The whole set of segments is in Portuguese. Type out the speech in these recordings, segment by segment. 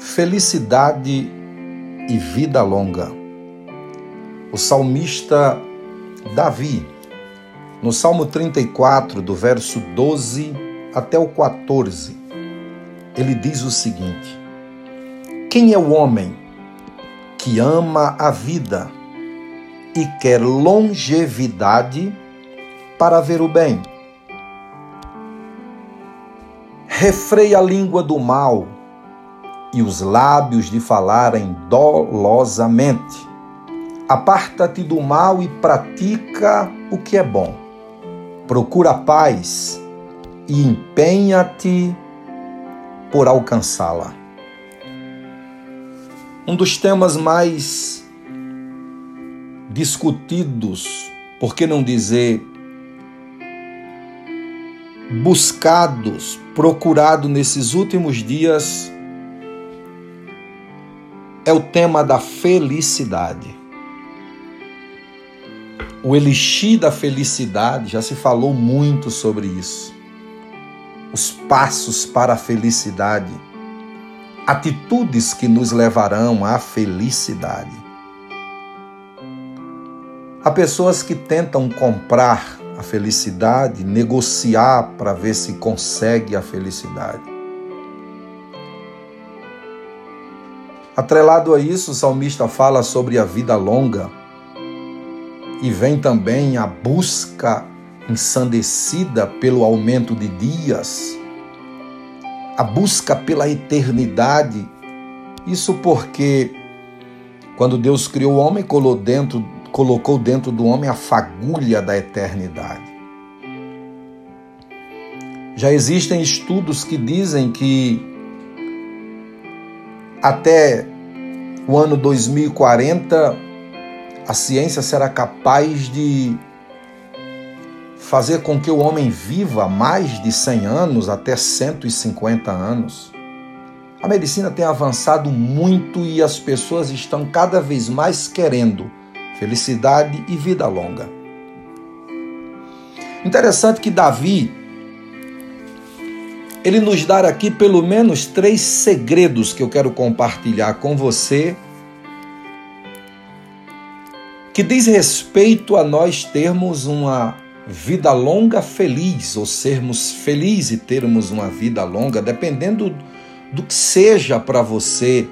Felicidade e vida longa. O salmista Davi, no Salmo 34, do verso 12 até o 14, ele diz o seguinte: Quem é o homem que ama a vida e quer longevidade para ver o bem? Refreia a língua do mal e os lábios de falarem dolosamente. Aparta-te do mal e pratica o que é bom. Procura a paz e empenha-te por alcançá-la. Um dos temas mais discutidos, por que não dizer buscados, procurado nesses últimos dias é o tema da felicidade. O elixir da felicidade, já se falou muito sobre isso. Os passos para a felicidade, atitudes que nos levarão à felicidade. Há pessoas que tentam comprar a felicidade, negociar para ver se consegue a felicidade. Atrelado a isso, o salmista fala sobre a vida longa e vem também a busca ensandecida pelo aumento de dias, a busca pela eternidade. Isso porque quando Deus criou o homem, colocou dentro, colocou dentro do homem a fagulha da eternidade. Já existem estudos que dizem que até o ano 2040, a ciência será capaz de fazer com que o homem viva mais de 100 anos, até 150 anos. A medicina tem avançado muito e as pessoas estão cada vez mais querendo felicidade e vida longa. Interessante que Davi ele nos dá aqui pelo menos três segredos que eu quero compartilhar com você, que diz respeito a nós termos uma vida longa feliz, ou sermos felizes e termos uma vida longa, dependendo do que seja para você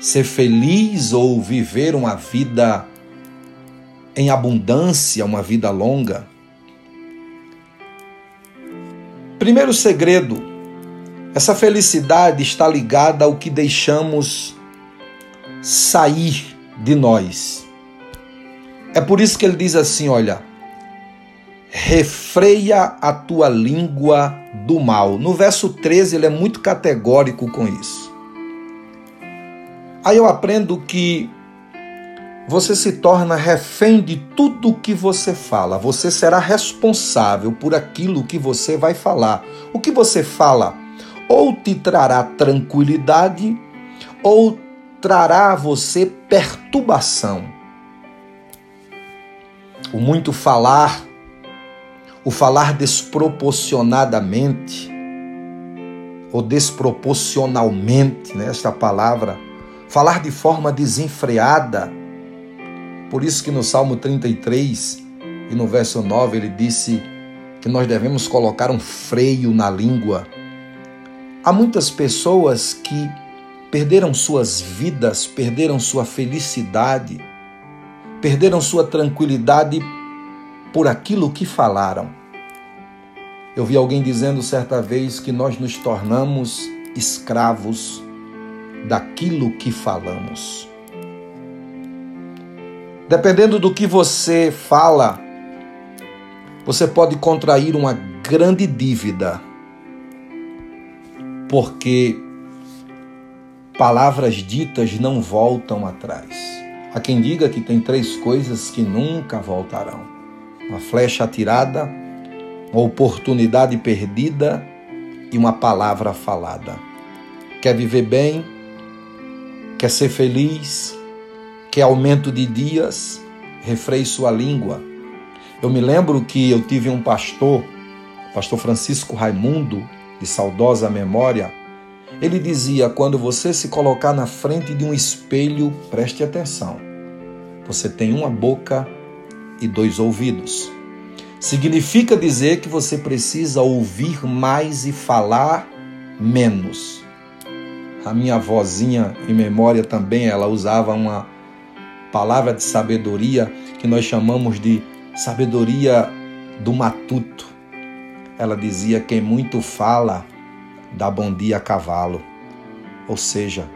ser feliz ou viver uma vida em abundância, uma vida longa. Primeiro segredo: essa felicidade está ligada ao que deixamos sair de nós. É por isso que ele diz assim: olha, refreia a tua língua do mal. No verso 13, ele é muito categórico com isso. Aí eu aprendo que você se torna refém de tudo que você fala. Você será responsável por aquilo que você vai falar. O que você fala ou te trará tranquilidade ou trará a você perturbação. O muito falar, o falar desproporcionadamente ou desproporcionalmente, né, esta palavra, falar de forma desenfreada, por isso que no Salmo 33 e no verso 9 ele disse que nós devemos colocar um freio na língua. Há muitas pessoas que perderam suas vidas, perderam sua felicidade, perderam sua tranquilidade por aquilo que falaram. Eu vi alguém dizendo certa vez que nós nos tornamos escravos daquilo que falamos. Dependendo do que você fala, você pode contrair uma grande dívida, porque palavras ditas não voltam atrás. Há quem diga que tem três coisas que nunca voltarão: uma flecha atirada, uma oportunidade perdida e uma palavra falada. Quer viver bem? Quer ser feliz? que aumento de dias, refreie sua língua. Eu me lembro que eu tive um pastor, pastor Francisco Raimundo, de saudosa memória, Ele dizia: quando você se colocar na frente de um espelho, preste atenção. Você tem uma boca e dois ouvidos. Significa dizer que você precisa ouvir mais e falar menos. A minha avózinha, em memória também, ela usava uma palavra de sabedoria que nós chamamos de sabedoria do matuto. Ela dizia: quem muito fala, dá bom dia a cavalo. Ou seja,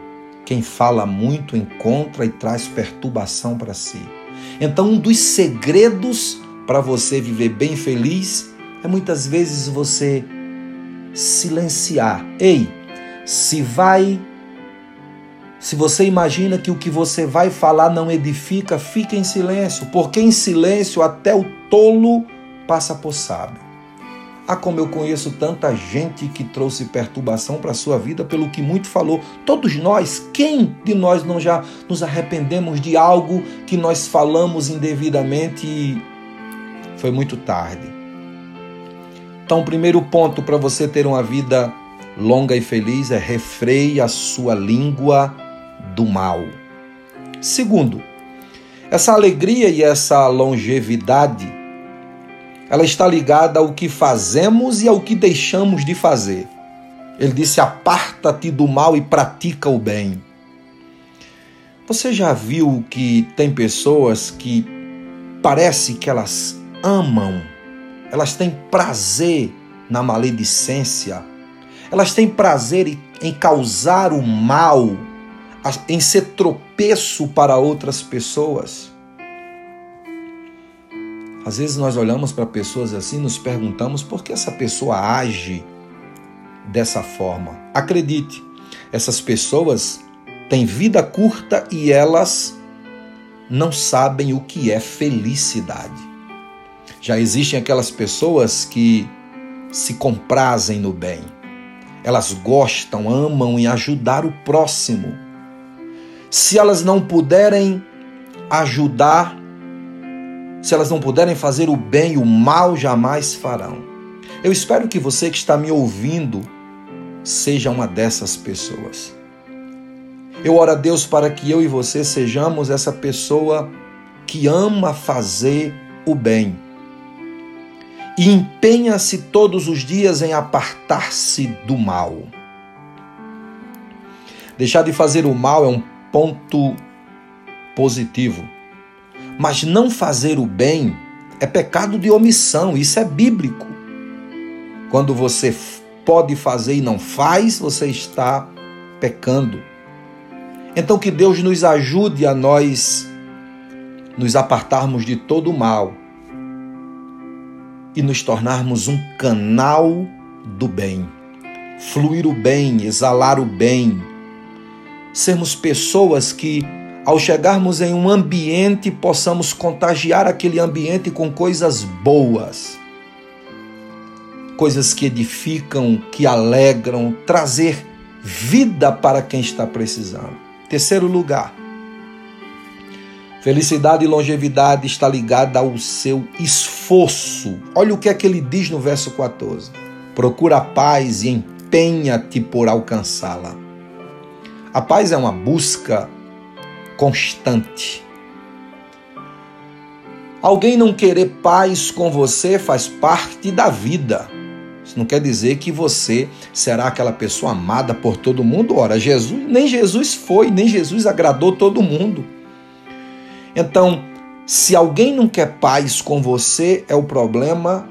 quem fala muito encontra e traz perturbação para si. Então, um dos segredos para você viver bem feliz é muitas vezes você silenciar. Ei, se vai se você imagina que o que você vai falar não edifica, fique em silêncio, porque em silêncio até o tolo passa por sábio. Ah, como eu conheço tanta gente que trouxe perturbação para a sua vida pelo que muito falou. Todos nós, quem de nós não já nos arrependemos de algo que nós falamos indevidamente e foi muito tarde? Então, primeiro ponto para você ter uma vida longa e feliz é refreie a sua língua do mal. Segundo, essa alegria e essa longevidade, ela está ligada ao que fazemos e ao que deixamos de fazer. Ele disse: aparta-te do mal e pratica o bem. Você já viu que tem pessoas que parece que elas amam, elas têm prazer na maledicência, elas têm prazer em causar o mal em ser tropeço para outras pessoas. Às vezes nós olhamos para pessoas assim nos perguntamos por que essa pessoa age dessa forma. Acredite, essas pessoas têm vida curta e elas não sabem o que é felicidade. Já existem aquelas pessoas que se comprazem no bem. Elas gostam, amam em ajudar o próximo se elas não puderem ajudar, se elas não puderem fazer o bem, o mal jamais farão. Eu espero que você que está me ouvindo seja uma dessas pessoas. Eu oro a Deus para que eu e você sejamos essa pessoa que ama fazer o bem e empenha-se todos os dias em apartar-se do mal. Deixar de fazer o mal é um ponto positivo. Mas não fazer o bem é pecado de omissão, isso é bíblico. Quando você pode fazer e não faz, você está pecando. Então que Deus nos ajude a nós nos apartarmos de todo o mal e nos tornarmos um canal do bem. Fluir o bem, exalar o bem, sermos pessoas que, ao chegarmos em um ambiente, possamos contagiar aquele ambiente com coisas boas, coisas que edificam, que alegram, trazer vida para quem está precisando. Terceiro lugar, felicidade e longevidade está ligada ao seu esforço. Olha o que é que ele diz no verso 14: procura a paz e empenha-te por alcançá-la. A paz é uma busca constante. Alguém não querer paz com você faz parte da vida. Isso não quer dizer que você será aquela pessoa amada por todo mundo. Ora, Jesus, nem Jesus foi, nem Jesus agradou todo mundo. Então, se alguém não quer paz com você, é o problema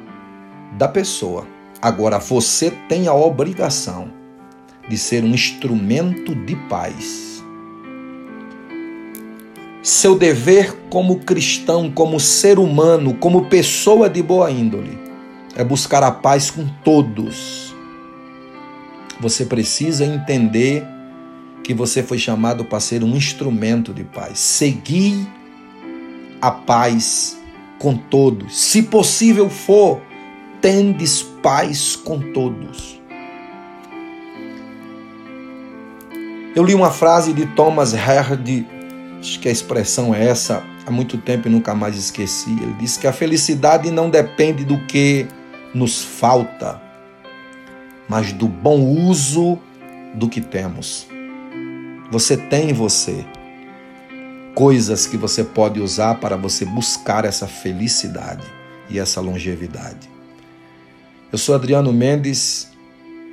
da pessoa. Agora, você tem a obrigação de ser um instrumento de paz. Seu dever como cristão, como ser humano, como pessoa de boa índole, é buscar a paz com todos. Você precisa entender que você foi chamado para ser um instrumento de paz. Seguir a paz com todos. Se possível for, tendes paz com todos. Eu li uma frase de Thomas Herd, acho que a expressão é essa, há muito tempo e nunca mais esqueci. Ele disse que a felicidade não depende do que nos falta, mas do bom uso do que temos. Você tem em você coisas que você pode usar para você buscar essa felicidade e essa longevidade. Eu sou Adriano Mendes,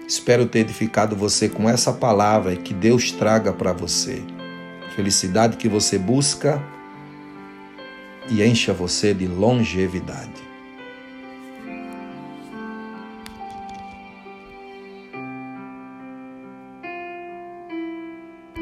espero ter edificado você com essa palavra e que Deus traga para você felicidade que você busca e encha você de longevidade.